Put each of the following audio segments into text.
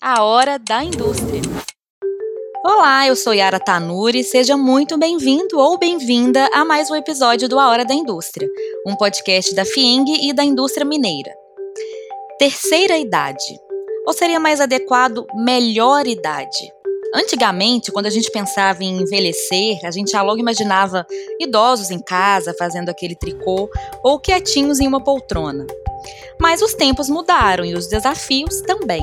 A Hora da Indústria. Olá, eu sou Yara Tanuri, seja muito bem-vindo ou bem-vinda a mais um episódio do A Hora da Indústria, um podcast da FIENG e da indústria mineira. Terceira idade, ou seria mais adequado, melhor idade. Antigamente, quando a gente pensava em envelhecer, a gente já logo imaginava idosos em casa fazendo aquele tricô ou quietinhos em uma poltrona. Mas os tempos mudaram e os desafios também.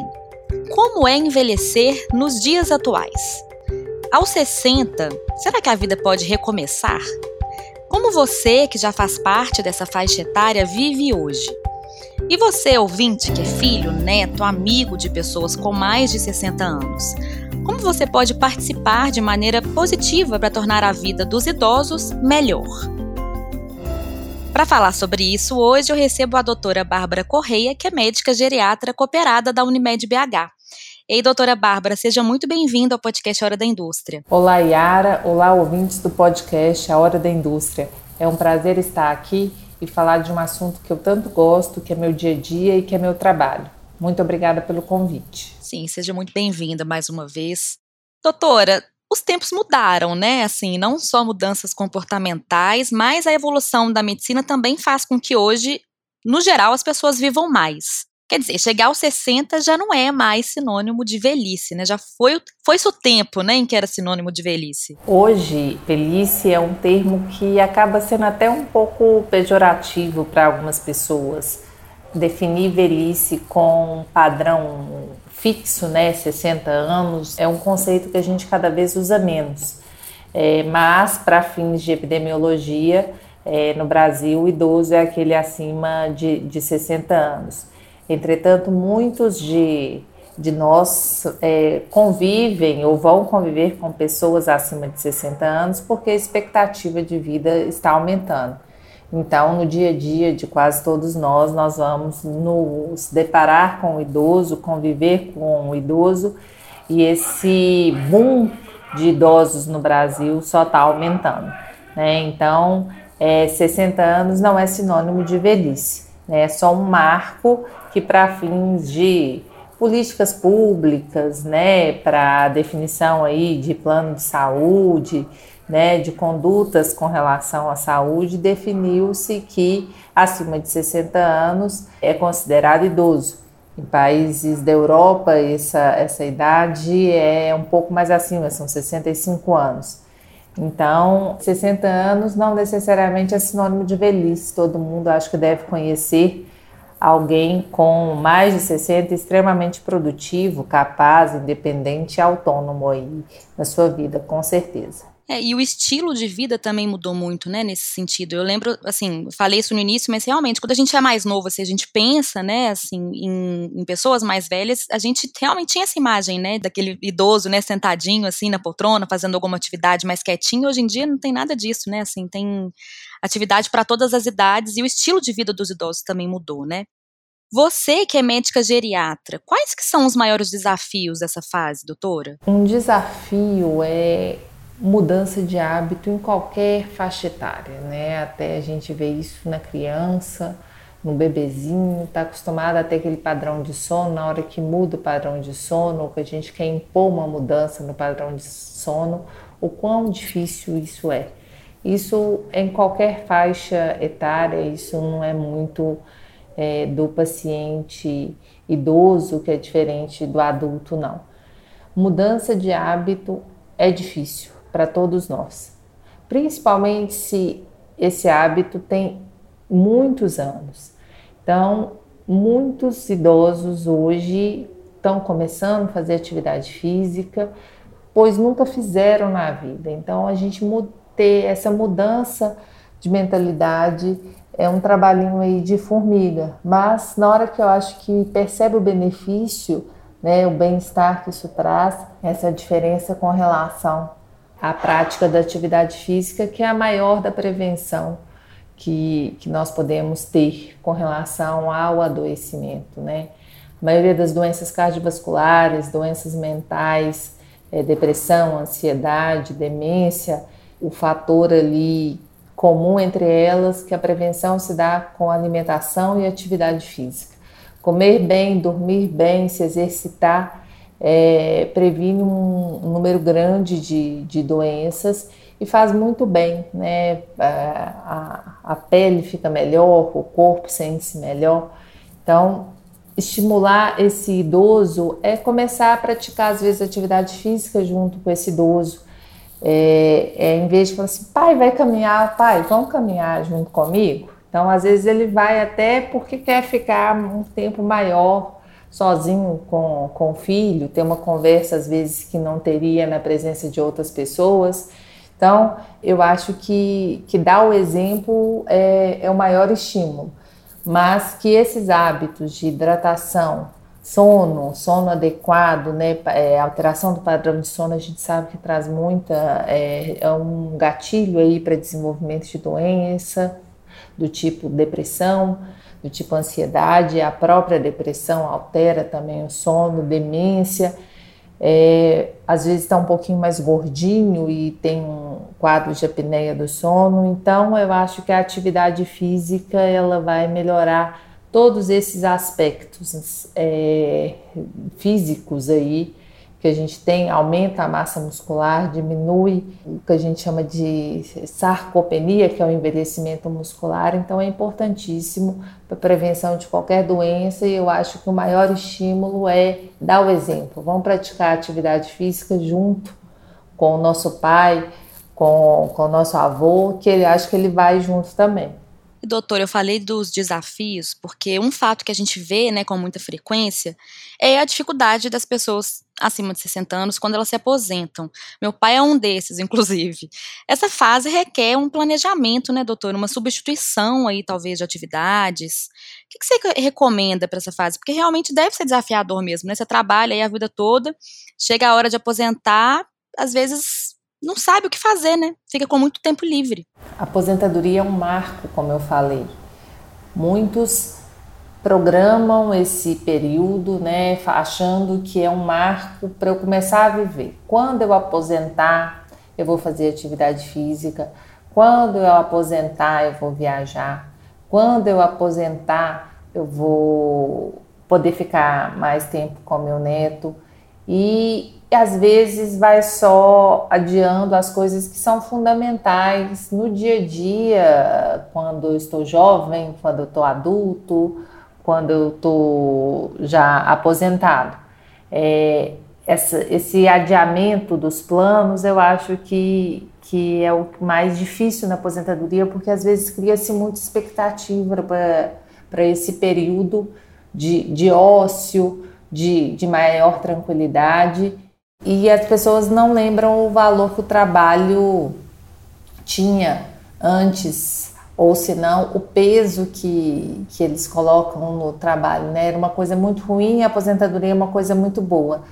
Como é envelhecer nos dias atuais? Aos 60, será que a vida pode recomeçar? Como você, que já faz parte dessa faixa etária, vive hoje? E você, ouvinte, que é filho, neto, amigo de pessoas com mais de 60 anos, como você pode participar de maneira positiva para tornar a vida dos idosos melhor? Para falar sobre isso, hoje eu recebo a doutora Bárbara Correia, que é médica geriatra cooperada da Unimed BH. Ei, doutora Bárbara, seja muito bem-vinda ao podcast Hora da Indústria. Olá, Yara. Olá, ouvintes do podcast A Hora da Indústria. É um prazer estar aqui e falar de um assunto que eu tanto gosto, que é meu dia a dia e que é meu trabalho. Muito obrigada pelo convite. Sim, seja muito bem-vinda mais uma vez. Doutora, os tempos mudaram, né? Assim, não só mudanças comportamentais, mas a evolução da medicina também faz com que hoje, no geral, as pessoas vivam mais. Quer dizer, chegar aos 60 já não é mais sinônimo de velhice, né? Já foi, foi o tempo, né, em que era sinônimo de velhice. Hoje, velhice é um termo que acaba sendo até um pouco pejorativo para algumas pessoas. Definir velhice com um padrão fixo, né, 60 anos, é um conceito que a gente cada vez usa menos. É, mas, para fins de epidemiologia, é, no Brasil, o idoso é aquele acima de, de 60 anos. Entretanto, muitos de, de nós é, convivem ou vão conviver com pessoas acima de 60 anos porque a expectativa de vida está aumentando. Então, no dia a dia de quase todos nós, nós vamos nos deparar com o idoso, conviver com o idoso, e esse boom de idosos no Brasil só está aumentando. Né? Então, é, 60 anos não é sinônimo de velhice, né? é só um marco que para fins de políticas públicas, né, para definição aí de plano de saúde, né, de condutas com relação à saúde, definiu-se que acima de 60 anos é considerado idoso. Em países da Europa, essa, essa idade é um pouco mais acima, são 65 anos. Então, 60 anos não necessariamente é sinônimo de velhice, todo mundo acho que deve conhecer alguém com mais de 60, extremamente produtivo, capaz, independente e autônomo aí na sua vida, com certeza. É, e o estilo de vida também mudou muito, né, nesse sentido. Eu lembro, assim, falei isso no início, mas realmente, quando a gente é mais novo, assim, a gente pensa, né, assim, em, em, pessoas mais velhas, a gente realmente tinha essa imagem, né, daquele idoso, né, sentadinho, assim, na poltrona, fazendo alguma atividade mais quietinho. Hoje em dia não tem nada disso, né, assim, tem atividade para todas as idades e o estilo de vida dos idosos também mudou, né. Você que é médica geriatra, quais que são os maiores desafios dessa fase, doutora? Um desafio é mudança de hábito em qualquer faixa etária, né? Até a gente vê isso na criança, no bebezinho, está acostumado a ter aquele padrão de sono, na hora que muda o padrão de sono, ou que a gente quer impor uma mudança no padrão de sono, o quão difícil isso é. Isso em qualquer faixa etária, isso não é muito é, do paciente idoso, que é diferente do adulto, não. Mudança de hábito é difícil para todos nós, principalmente se esse hábito tem muitos anos. Então, muitos idosos hoje estão começando a fazer atividade física, pois nunca fizeram na vida. Então, a gente ter essa mudança de mentalidade é um trabalhinho aí de formiga, mas na hora que eu acho que percebe o benefício, né, o bem-estar que isso traz, essa diferença com relação a prática da atividade física, que é a maior da prevenção que, que nós podemos ter com relação ao adoecimento, né? A maioria das doenças cardiovasculares, doenças mentais, é, depressão, ansiedade, demência, o fator ali comum entre elas que a prevenção se dá com alimentação e atividade física. Comer bem, dormir bem, se exercitar é, previne um, um, número grande de, de doenças e faz muito bem, né? A, a, a pele fica melhor, o corpo sente-se melhor. Então, estimular esse idoso é começar a praticar, às vezes, atividade física junto com esse idoso. É, é, em vez de falar assim, pai, vai caminhar, pai, vamos caminhar junto comigo? Então, às vezes, ele vai até porque quer ficar um tempo maior sozinho com, com o filho, ter uma conversa, às vezes, que não teria na presença de outras pessoas. Então, eu acho que, que dar o exemplo é, é o maior estímulo mas que esses hábitos de hidratação, sono, sono adequado, né, é, alteração do padrão de sono, a gente sabe que traz muita, é, é um gatilho aí para desenvolvimento de doença, do tipo depressão, do tipo ansiedade, a própria depressão altera também o sono, demência. É, às vezes está um pouquinho mais gordinho e tem um quadro de apneia do sono. Então, eu acho que a atividade física ela vai melhorar todos esses aspectos é, físicos aí que a gente tem, aumenta a massa muscular, diminui o que a gente chama de sarcopenia, que é o envelhecimento muscular. Então, é importantíssimo para a prevenção de qualquer doença e eu acho que o maior estímulo é dar o exemplo. Vamos praticar atividade física junto com o nosso pai, com, com o nosso avô, que ele acha que ele vai junto também. Doutor, eu falei dos desafios porque um fato que a gente vê, né, com muita frequência é a dificuldade das pessoas acima de 60 anos quando elas se aposentam. Meu pai é um desses, inclusive. Essa fase requer um planejamento, né, doutor? Uma substituição aí, talvez, de atividades. O que, que você recomenda para essa fase? Porque realmente deve ser desafiador mesmo, né? Você trabalha aí a vida toda, chega a hora de aposentar, às vezes não sabe o que fazer, né? Fica com muito tempo livre. A aposentadoria é um marco, como eu falei. Muitos programam esse período, né, achando que é um marco para eu começar a viver. Quando eu aposentar, eu vou fazer atividade física. Quando eu aposentar, eu vou viajar. Quando eu aposentar, eu vou poder ficar mais tempo com meu neto. E, e às vezes vai só adiando as coisas que são fundamentais no dia a dia, quando eu estou jovem, quando eu estou adulto, quando eu estou já aposentado. É, essa, esse adiamento dos planos, eu acho que, que é o mais difícil na aposentadoria, porque às vezes cria-se muita expectativa para esse período de, de ócio, de, de maior tranquilidade, e as pessoas não lembram o valor que o trabalho tinha antes ou se não o peso que, que eles colocam no trabalho, né? Era uma coisa muito ruim, a aposentadoria é uma coisa muito boa.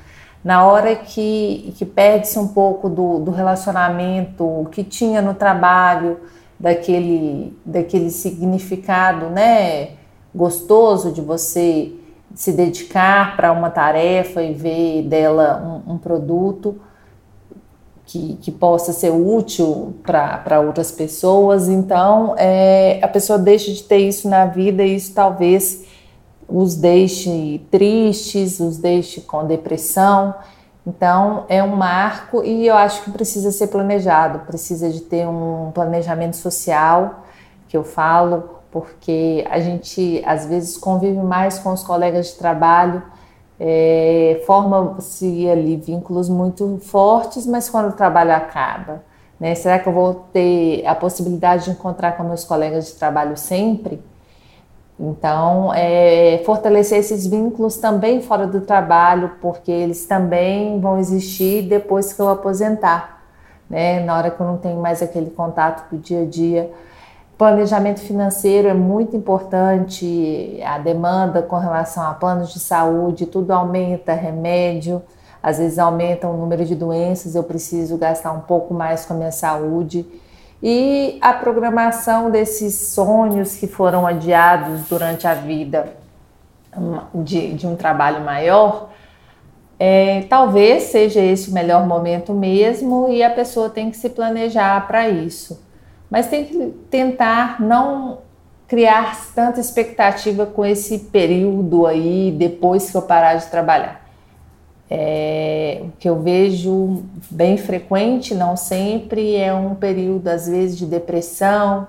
Na hora que, que perde-se um pouco do, do relacionamento que tinha no trabalho, daquele, daquele significado, né? Gostoso de você se dedicar para uma tarefa e ver dela um, um produto, que, que possa ser útil para outras pessoas. Então, é, a pessoa deixa de ter isso na vida e isso talvez os deixe tristes, os deixe com depressão. Então, é um marco e eu acho que precisa ser planejado, precisa de ter um planejamento social, que eu falo, porque a gente às vezes convive mais com os colegas de trabalho é, forma-se ali vínculos muito fortes, mas quando o trabalho acaba, né, será que eu vou ter a possibilidade de encontrar com meus colegas de trabalho sempre? Então, é, fortalecer esses vínculos também fora do trabalho, porque eles também vão existir depois que eu aposentar, né? Na hora que eu não tenho mais aquele contato do dia a dia Planejamento financeiro é muito importante, a demanda com relação a planos de saúde, tudo aumenta, remédio, às vezes aumenta o número de doenças, eu preciso gastar um pouco mais com a minha saúde. E a programação desses sonhos que foram adiados durante a vida hum, de, de um trabalho maior, é, talvez seja esse o melhor momento mesmo e a pessoa tem que se planejar para isso mas tem que tentar não criar tanta expectativa com esse período aí depois que eu parar de trabalhar. É, o que eu vejo bem frequente, não sempre, é um período, às vezes, de depressão,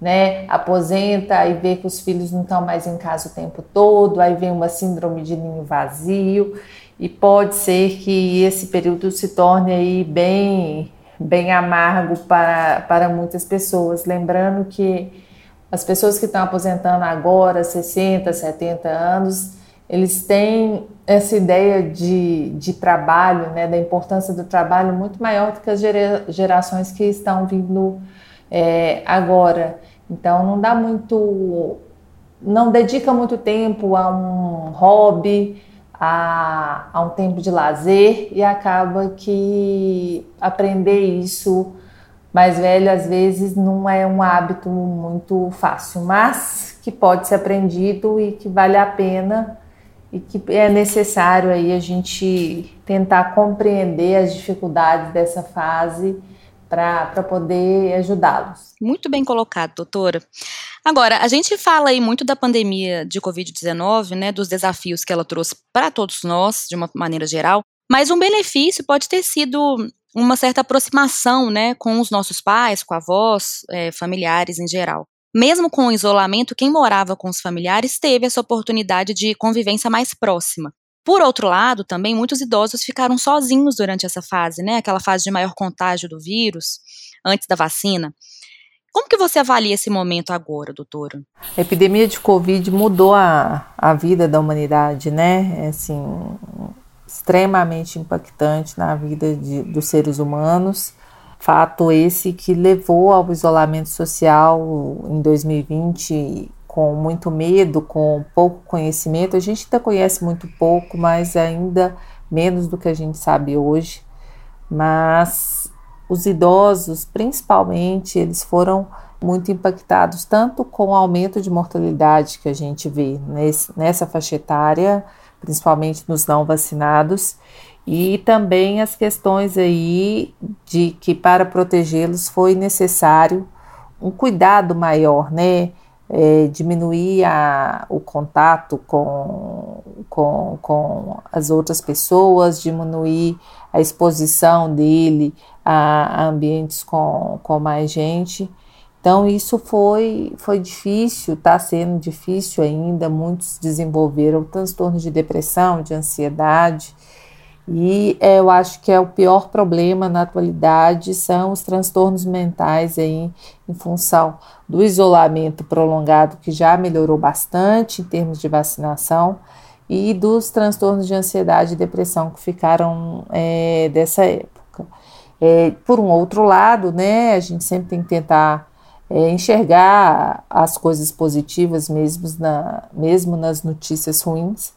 né? Aposenta e vê que os filhos não estão mais em casa o tempo todo, aí vem uma síndrome de ninho vazio, e pode ser que esse período se torne aí bem, bem amargo para, para muitas pessoas. Lembrando que as pessoas que estão aposentando agora, 60, 70 anos, eles têm essa ideia de, de trabalho, né, da importância do trabalho muito maior do que as gerações que estão vindo é, agora. Então não dá muito, não dedica muito tempo a um hobby, a, a um tempo de lazer e acaba que aprender isso mais velho às vezes não é um hábito muito fácil, mas que pode ser aprendido e que vale a pena e que é necessário aí a gente tentar compreender as dificuldades dessa fase para poder ajudá-los. Muito bem colocado, doutora. Agora, a gente fala aí muito da pandemia de Covid-19, né, dos desafios que ela trouxe para todos nós, de uma maneira geral, mas um benefício pode ter sido uma certa aproximação, né, com os nossos pais, com avós, é, familiares em geral. Mesmo com o isolamento, quem morava com os familiares teve essa oportunidade de convivência mais próxima. Por outro lado, também muitos idosos ficaram sozinhos durante essa fase, né? Aquela fase de maior contágio do vírus, antes da vacina. Como que você avalia esse momento agora, doutora? A epidemia de Covid mudou a, a vida da humanidade, né? É assim, extremamente impactante na vida de, dos seres humanos. Fato esse que levou ao isolamento social em 2020 com muito medo, com pouco conhecimento. A gente ainda conhece muito pouco, mas ainda menos do que a gente sabe hoje. Mas os idosos, principalmente, eles foram muito impactados tanto com o aumento de mortalidade que a gente vê nesse, nessa faixa etária, principalmente nos não vacinados, e também as questões aí de que para protegê-los foi necessário um cuidado maior, né? É, diminuir a, o contato com, com, com as outras pessoas, diminuir a exposição dele a, a ambientes com, com mais gente. Então, isso foi, foi difícil, está sendo difícil ainda. Muitos desenvolveram transtornos de depressão, de ansiedade. E é, eu acho que é o pior problema na atualidade são os transtornos mentais aí, em função do isolamento prolongado, que já melhorou bastante em termos de vacinação, e dos transtornos de ansiedade e depressão que ficaram é, dessa época. É, por um outro lado, né, a gente sempre tem que tentar é, enxergar as coisas positivas mesmo, na, mesmo nas notícias ruins,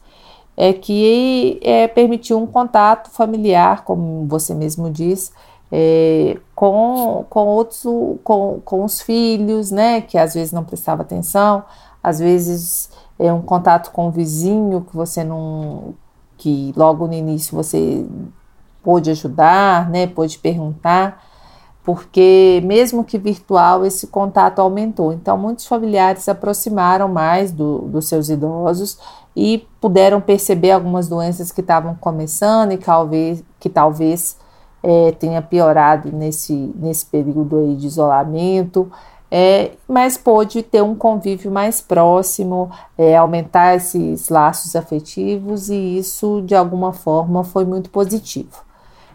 é que é, permitiu um contato familiar, como você mesmo diz, é, com, com outros, com, com os filhos, né, que às vezes não prestava atenção, às vezes é um contato com o vizinho que você não, que logo no início você pôde ajudar, né, pôde perguntar, porque mesmo que virtual, esse contato aumentou. Então, muitos familiares se aproximaram mais do, dos seus idosos e puderam perceber algumas doenças que estavam começando e talvez, que talvez é, tenha piorado nesse, nesse período aí de isolamento. É, mas pôde ter um convívio mais próximo, é, aumentar esses laços afetivos e isso de alguma forma foi muito positivo.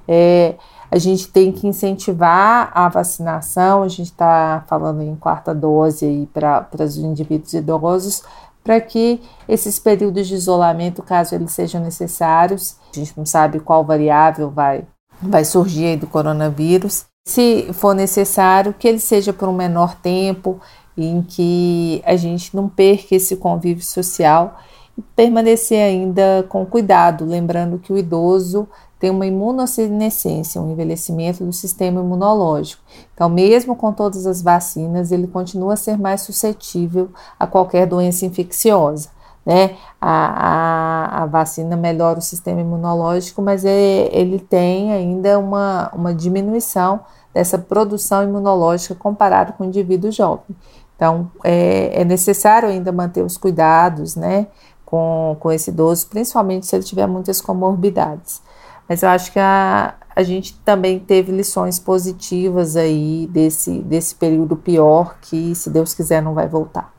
É, a gente tem que incentivar a vacinação, a gente está falando em quarta dose para os indivíduos idosos, para que esses períodos de isolamento, caso eles sejam necessários, a gente não sabe qual variável vai, vai surgir aí do coronavírus, se for necessário, que ele seja por um menor tempo, em que a gente não perca esse convívio social e permanecer ainda com cuidado, lembrando que o idoso tem uma imunossenescência, um envelhecimento do sistema imunológico. Então, mesmo com todas as vacinas, ele continua a ser mais suscetível a qualquer doença infecciosa. Né? A, a, a vacina melhora o sistema imunológico, mas é, ele tem ainda uma, uma diminuição dessa produção imunológica comparado com o indivíduo jovem. Então, é, é necessário ainda manter os cuidados, né? com, com esse idoso, principalmente se ele tiver muitas comorbidades. Mas eu acho que a, a gente também teve lições positivas aí desse, desse período pior que, se Deus quiser, não vai voltar.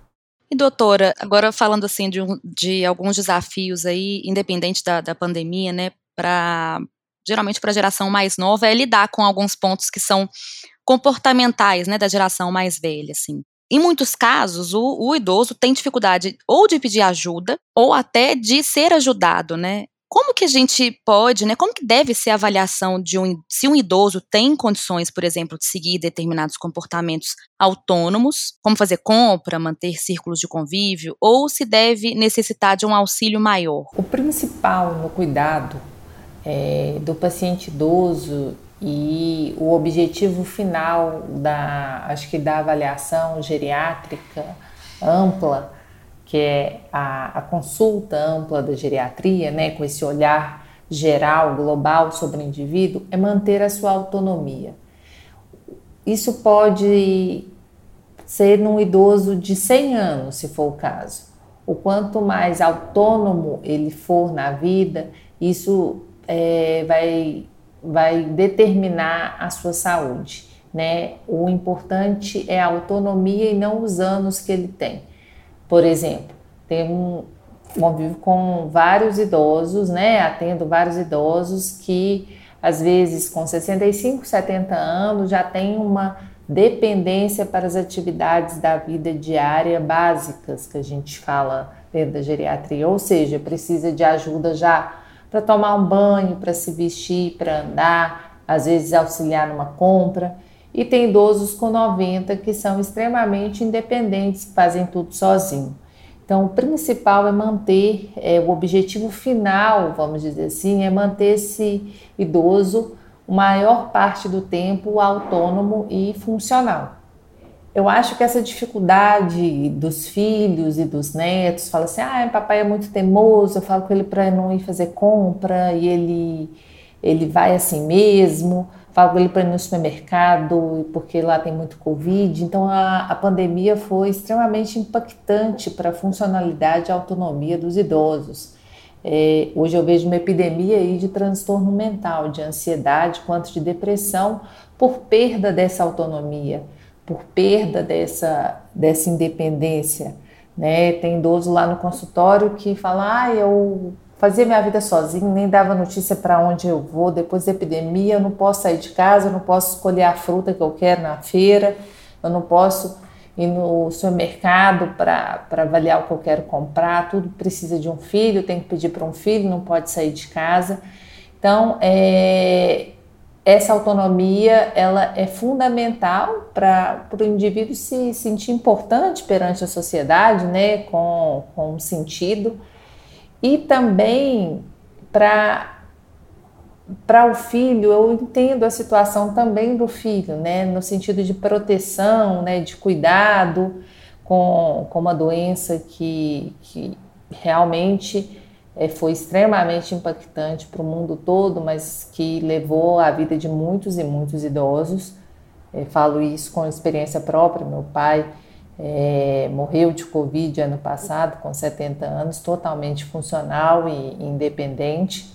E doutora, agora falando assim de, um, de alguns desafios aí, independente da, da pandemia, né, para geralmente para a geração mais nova, é lidar com alguns pontos que são comportamentais, né, da geração mais velha, assim. Em muitos casos, o, o, idoso tem dificuldade ou de pedir ajuda ou até de ser ajudado, né? Como que a gente pode, né? Como que deve ser a avaliação de um se um idoso tem condições, por exemplo, de seguir determinados comportamentos autônomos, como fazer compra, manter círculos de convívio, ou se deve necessitar de um auxílio maior? O principal no cuidado é, do paciente idoso e o objetivo final da, acho que da avaliação geriátrica ampla, que é a, a consulta ampla da geriatria, né, com esse olhar geral, global sobre o indivíduo, é manter a sua autonomia. Isso pode ser num idoso de 100 anos, se for o caso. O quanto mais autônomo ele for na vida, isso é, vai vai determinar a sua saúde. Né? O importante é a autonomia e não os anos que ele tem. Por exemplo, tem convivo com vários idosos, né? Atendo vários idosos que às vezes com 65, 70 anos já tem uma dependência para as atividades da vida diária básicas que a gente fala dentro da geriatria, ou seja, precisa de ajuda já para tomar um banho, para se vestir, para andar, às vezes auxiliar numa compra. E tem idosos com 90 que são extremamente independentes, que fazem tudo sozinho. Então, o principal é manter, é, o objetivo final, vamos dizer assim, é manter esse idoso maior parte do tempo autônomo e funcional. Eu acho que essa dificuldade dos filhos e dos netos, fala assim, ah, papai é muito teimoso, eu falo com ele para não ir fazer compra e ele, ele vai assim mesmo, com ele para ir no supermercado porque lá tem muito Covid. Então a, a pandemia foi extremamente impactante para a funcionalidade e autonomia dos idosos. É, hoje eu vejo uma epidemia aí de transtorno mental, de ansiedade, quanto de depressão por perda dessa autonomia por perda dessa, dessa independência. Né? Tem idoso lá no consultório que fala: ah, eu fazia minha vida sozinho, nem dava notícia para onde eu vou. Depois da epidemia, eu não posso sair de casa, eu não posso escolher a fruta que eu quero na feira, eu não posso ir no supermercado para avaliar o que eu quero comprar. Tudo precisa de um filho, tem que pedir para um filho, não pode sair de casa. Então, é, essa autonomia ela é fundamental para o indivíduo se sentir importante perante a sociedade, né, com, com sentido, e também para para o filho, eu entendo a situação também do filho, né, no sentido de proteção, né, de cuidado com, com uma doença que, que realmente é, foi extremamente impactante para o mundo todo, mas que levou a vida de muitos e muitos idosos. Falo isso com experiência própria. Meu pai é, morreu de Covid ano passado, com 70 anos, totalmente funcional e independente.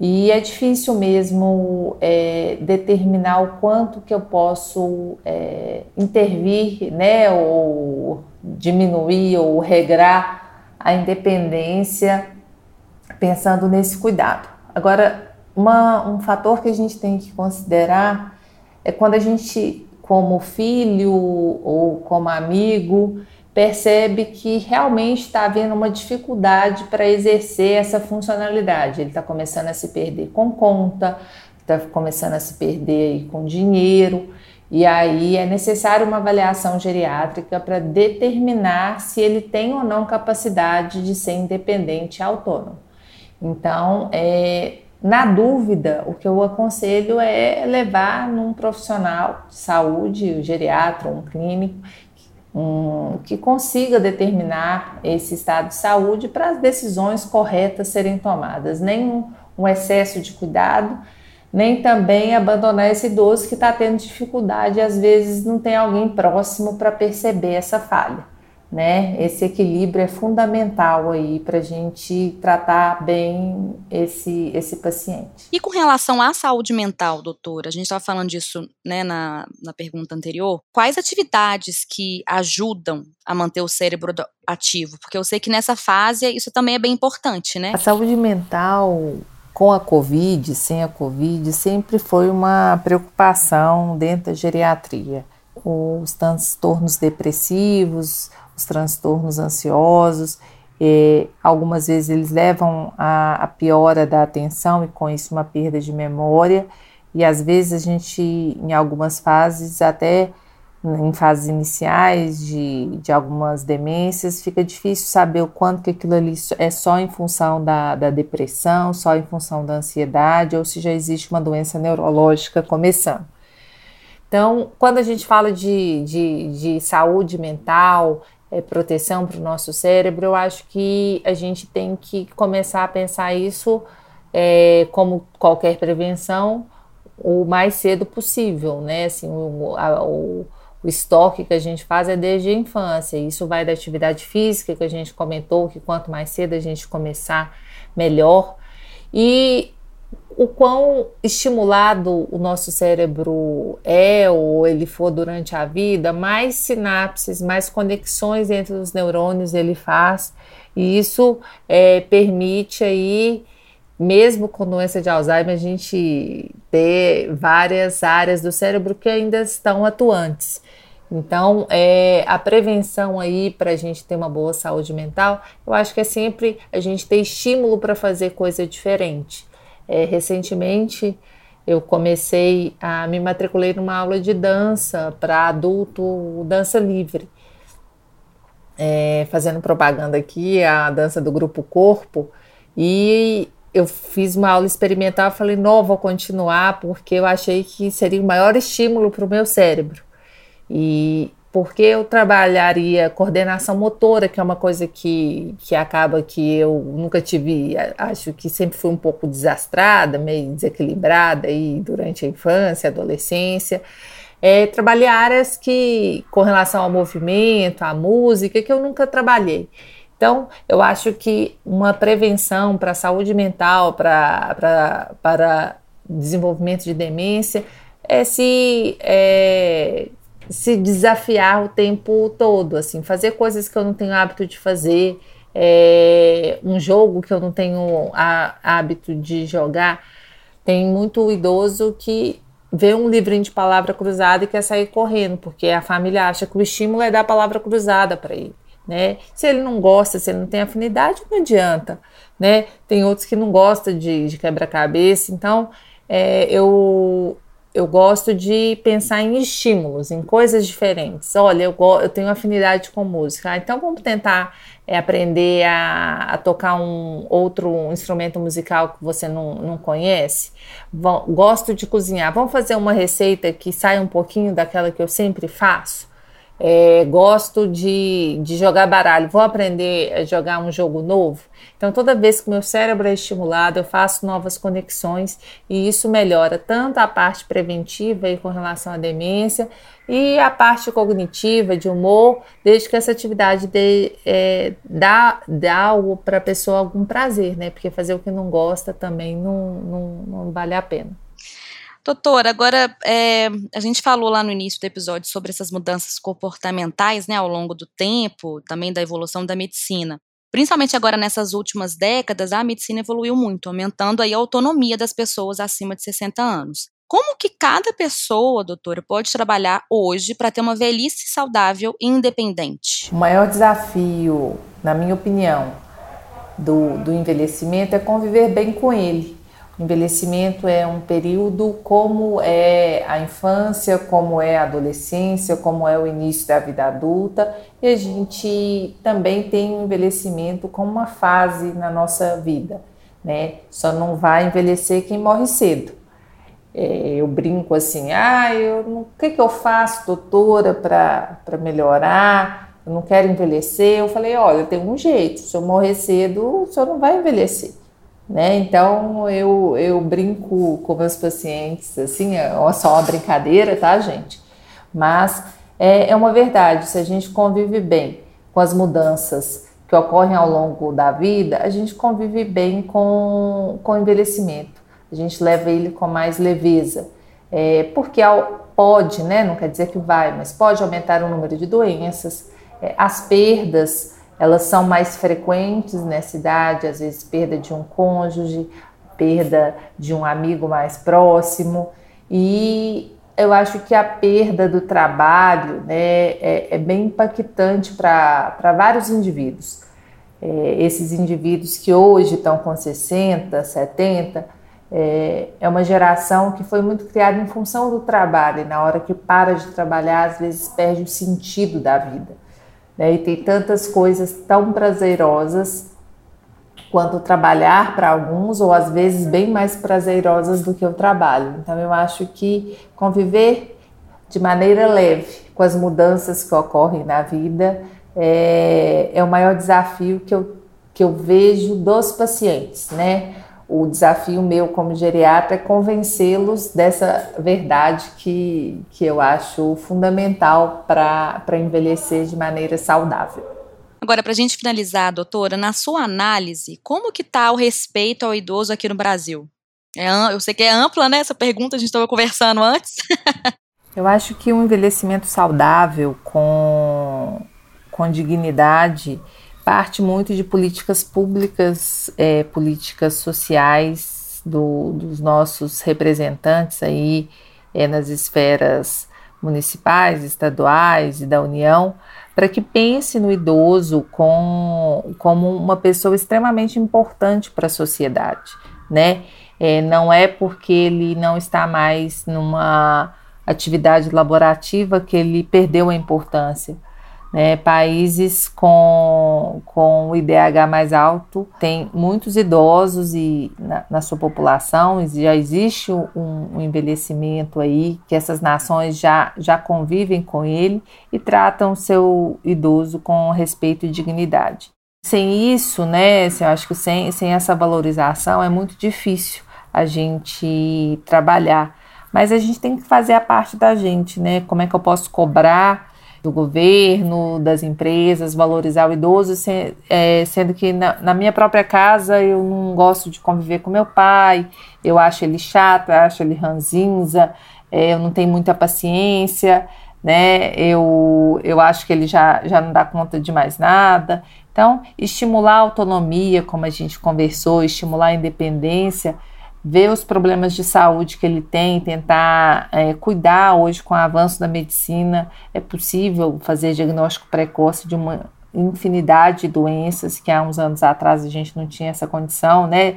E é difícil mesmo é, determinar o quanto que eu posso é, intervir, né, ou diminuir ou regrar a independência pensando nesse cuidado. Agora, uma, um fator que a gente tem que considerar é quando a gente, como filho ou como amigo, percebe que realmente está havendo uma dificuldade para exercer essa funcionalidade. Ele está começando a se perder com conta, está começando a se perder com dinheiro, e aí é necessário uma avaliação geriátrica para determinar se ele tem ou não capacidade de ser independente e autônomo. Então, é, na dúvida, o que eu aconselho é levar num profissional de saúde, um geriatra, um clínico, um, que consiga determinar esse estado de saúde para as decisões corretas serem tomadas. Nem um, excesso de cuidado, nem também abandonar esse idoso que está tendo dificuldade e às vezes não tem alguém próximo para perceber essa falha. Né? Esse equilíbrio é fundamental aí para a gente tratar bem esse, esse paciente. E com relação à saúde mental, doutora, a gente estava falando disso né, na, na pergunta anterior. Quais atividades que ajudam a manter o cérebro ativo? Porque eu sei que nessa fase isso também é bem importante, né? A saúde mental com a Covid, sem a Covid, sempre foi uma preocupação dentro da geriatria. Os transtornos depressivos, os transtornos ansiosos, e algumas vezes eles levam a, a piora da atenção e com isso uma perda de memória, e às vezes a gente, em algumas fases, até em fases iniciais de, de algumas demências, fica difícil saber o quanto que aquilo ali é só em função da, da depressão, só em função da ansiedade, ou se já existe uma doença neurológica começando. Então, quando a gente fala de, de, de saúde mental, é, proteção para o nosso cérebro, eu acho que a gente tem que começar a pensar isso é, como qualquer prevenção o mais cedo possível, né? Assim, o, a, o, o estoque que a gente faz é desde a infância. Isso vai da atividade física que a gente comentou, que quanto mais cedo a gente começar, melhor. E o quão estimulado o nosso cérebro é ou ele for durante a vida, mais sinapses, mais conexões entre os neurônios ele faz, e isso é, permite aí, mesmo com doença de Alzheimer, a gente ter várias áreas do cérebro que ainda estão atuantes. Então, é, a prevenção aí para a gente ter uma boa saúde mental, eu acho que é sempre a gente ter estímulo para fazer coisa diferente. É, recentemente eu comecei a me matriculei numa aula de dança para adulto, dança livre. É, fazendo propaganda aqui, a dança do grupo Corpo, e eu fiz uma aula experimental, falei, não, vou continuar, porque eu achei que seria o maior estímulo para o meu cérebro. E porque eu trabalharia coordenação motora, que é uma coisa que, que acaba que eu nunca tive, acho que sempre fui um pouco desastrada, meio desequilibrada aí durante a infância, adolescência. É, trabalhei áreas que, com relação ao movimento, à música, que eu nunca trabalhei. Então, eu acho que uma prevenção para a saúde mental, para, desenvolvimento de demência, é se é, se desafiar o tempo todo, assim, fazer coisas que eu não tenho hábito de fazer, é, um jogo que eu não tenho a, hábito de jogar. Tem muito idoso que vê um livrinho de palavra cruzada e quer sair correndo, porque a família acha que o estímulo é dar a palavra cruzada para ele. Né? Se ele não gosta, se ele não tem afinidade, não adianta. Né? Tem outros que não gostam de, de quebra-cabeça, então é, eu, eu gosto de pensar em estímulos, em coisas diferentes. Olha, eu, eu tenho afinidade com música, ah, então vamos tentar é, aprender a, a, tocar um outro instrumento musical que você não, não conhece. gosto de cozinhar, vamos fazer uma receita que saia um pouquinho daquela que eu sempre faço. É, gosto de, de jogar baralho, vou aprender a jogar um jogo novo. Então, toda vez que meu cérebro é estimulado, eu faço novas conexões e isso melhora tanto a parte preventiva e com relação à demência e a parte cognitiva, de humor, desde que essa atividade dê, é, dá, dá para a pessoa algum prazer, né? Porque fazer o que não gosta também não, não, não vale a pena. Doutora, agora é, a gente falou lá no início do episódio sobre essas mudanças comportamentais, né, ao longo do tempo, também da evolução da medicina. Principalmente agora nessas últimas décadas, a medicina evoluiu muito, aumentando aí a autonomia das pessoas acima de 60 anos. Como que cada pessoa, doutora, pode trabalhar hoje para ter uma velhice saudável e independente? O maior desafio, na minha opinião, do, do envelhecimento é conviver bem com ele Envelhecimento é um período como é a infância, como é a adolescência, como é o início da vida adulta, e a gente também tem o envelhecimento como uma fase na nossa vida, né? Só não vai envelhecer quem morre cedo. É, eu brinco assim, ah, eu o que, que eu faço, doutora, para melhorar? Eu não quero envelhecer. Eu falei, olha, tem um jeito, se eu morrer cedo, o senhor não vai envelhecer. Né? Então eu, eu brinco com meus pacientes, assim, é só uma brincadeira, tá, gente? Mas é, é uma verdade, se a gente convive bem com as mudanças que ocorrem ao longo da vida, a gente convive bem com, com o envelhecimento. A gente leva ele com mais leveza. É, porque ao, pode, né, não quer dizer que vai, mas pode aumentar o número de doenças. É, as perdas, elas são mais frequentes nessa idade, às vezes perda de um cônjuge, perda de um amigo mais próximo. E eu acho que a perda do trabalho né, é, é bem impactante para vários indivíduos. É, esses indivíduos que hoje estão com 60, 70, é, é uma geração que foi muito criada em função do trabalho, e na hora que para de trabalhar, às vezes perde o sentido da vida. Né? E tem tantas coisas tão prazerosas quanto trabalhar para alguns, ou às vezes bem mais prazerosas do que o trabalho. Então, eu acho que conviver de maneira leve com as mudanças que ocorrem na vida é, é o maior desafio que eu, que eu vejo dos pacientes, né? O desafio meu como geriatra é convencê-los dessa verdade que, que eu acho fundamental para envelhecer de maneira saudável. Agora, para a gente finalizar, doutora, na sua análise, como que está o respeito ao idoso aqui no Brasil? É, eu sei que é ampla, né, essa pergunta, a gente estava conversando antes. eu acho que um envelhecimento saudável, com, com dignidade, parte muito de políticas públicas, é, políticas sociais do, dos nossos representantes aí é, nas esferas municipais, estaduais e da União, para que pense no idoso com, como uma pessoa extremamente importante para a sociedade, né? É, não é porque ele não está mais numa atividade laborativa que ele perdeu a importância né, países com, com o IDH mais alto têm muitos idosos e na, na sua população já existe um, um, envelhecimento aí que essas nações já, já convivem com ele e tratam seu idoso com respeito e dignidade. Sem isso, né, eu acho que sem, sem essa valorização é muito difícil a gente trabalhar. Mas a gente tem que fazer a parte da gente, né? Como é que eu posso cobrar do governo, das empresas, valorizar o idoso, se, é, sendo que na, na, minha própria casa eu não gosto de conviver com meu pai, eu acho ele chato, acho ele ranzinza, é, eu não tenho muita paciência, né? Eu, eu acho que ele já, já não dá conta de mais nada. Então, estimular a autonomia, como a gente conversou, estimular a independência ver os problemas de saúde que ele tem, tentar é, cuidar hoje com o avanço da medicina. É possível fazer diagnóstico precoce de uma infinidade de doenças que há uns anos atrás a gente não tinha essa condição, né?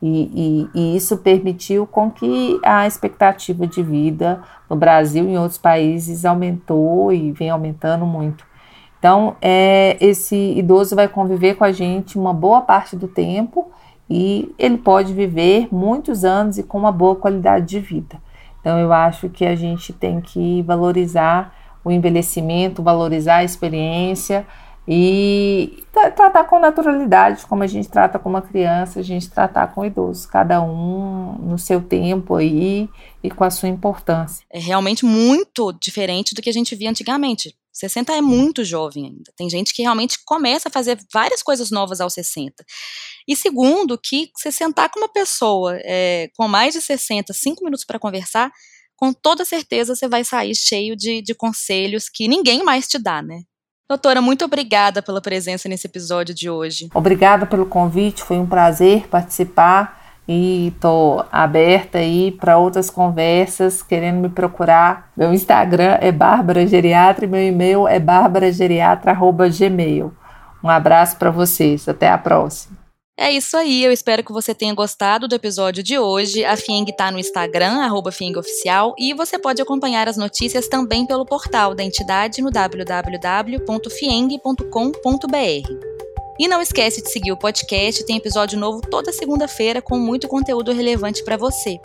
E, e, e isso permitiu com que a expectativa de vida no Brasil e em outros países aumentou e vem aumentando muito. Então, é, esse idoso vai conviver com a gente uma boa parte do tempo e ele pode viver muitos anos e com uma boa qualidade de vida. Então, eu acho que a gente tem que valorizar o envelhecimento, valorizar a experiência e tratar com naturalidade, como a gente trata com uma criança, a gente tratar com o idoso, cada um no seu tempo aí e com a sua importância. É realmente muito diferente do que a gente via antigamente. 60 é muito jovem ainda. Tem gente que realmente começa a fazer várias coisas novas aos 60. E segundo, que você sentar com uma pessoa é, com mais de 60, cinco minutos para conversar, com toda certeza você vai sair cheio de, de conselhos que ninguém mais te dá, né? Doutora, muito obrigada pela presença nesse episódio de hoje. Obrigada pelo convite, foi um prazer participar e estou aberta aí para outras conversas, querendo me procurar. Meu Instagram é Bárbara Geriatra e meu e-mail é barbarageriatra@gmail. Um abraço para vocês, até a próxima. É isso aí, eu espero que você tenha gostado do episódio de hoje. A Fieng está no Instagram, arroba Oficial, e você pode acompanhar as notícias também pelo portal da entidade no www.fieng.com.br. E não esquece de seguir o podcast, tem episódio novo toda segunda-feira com muito conteúdo relevante para você.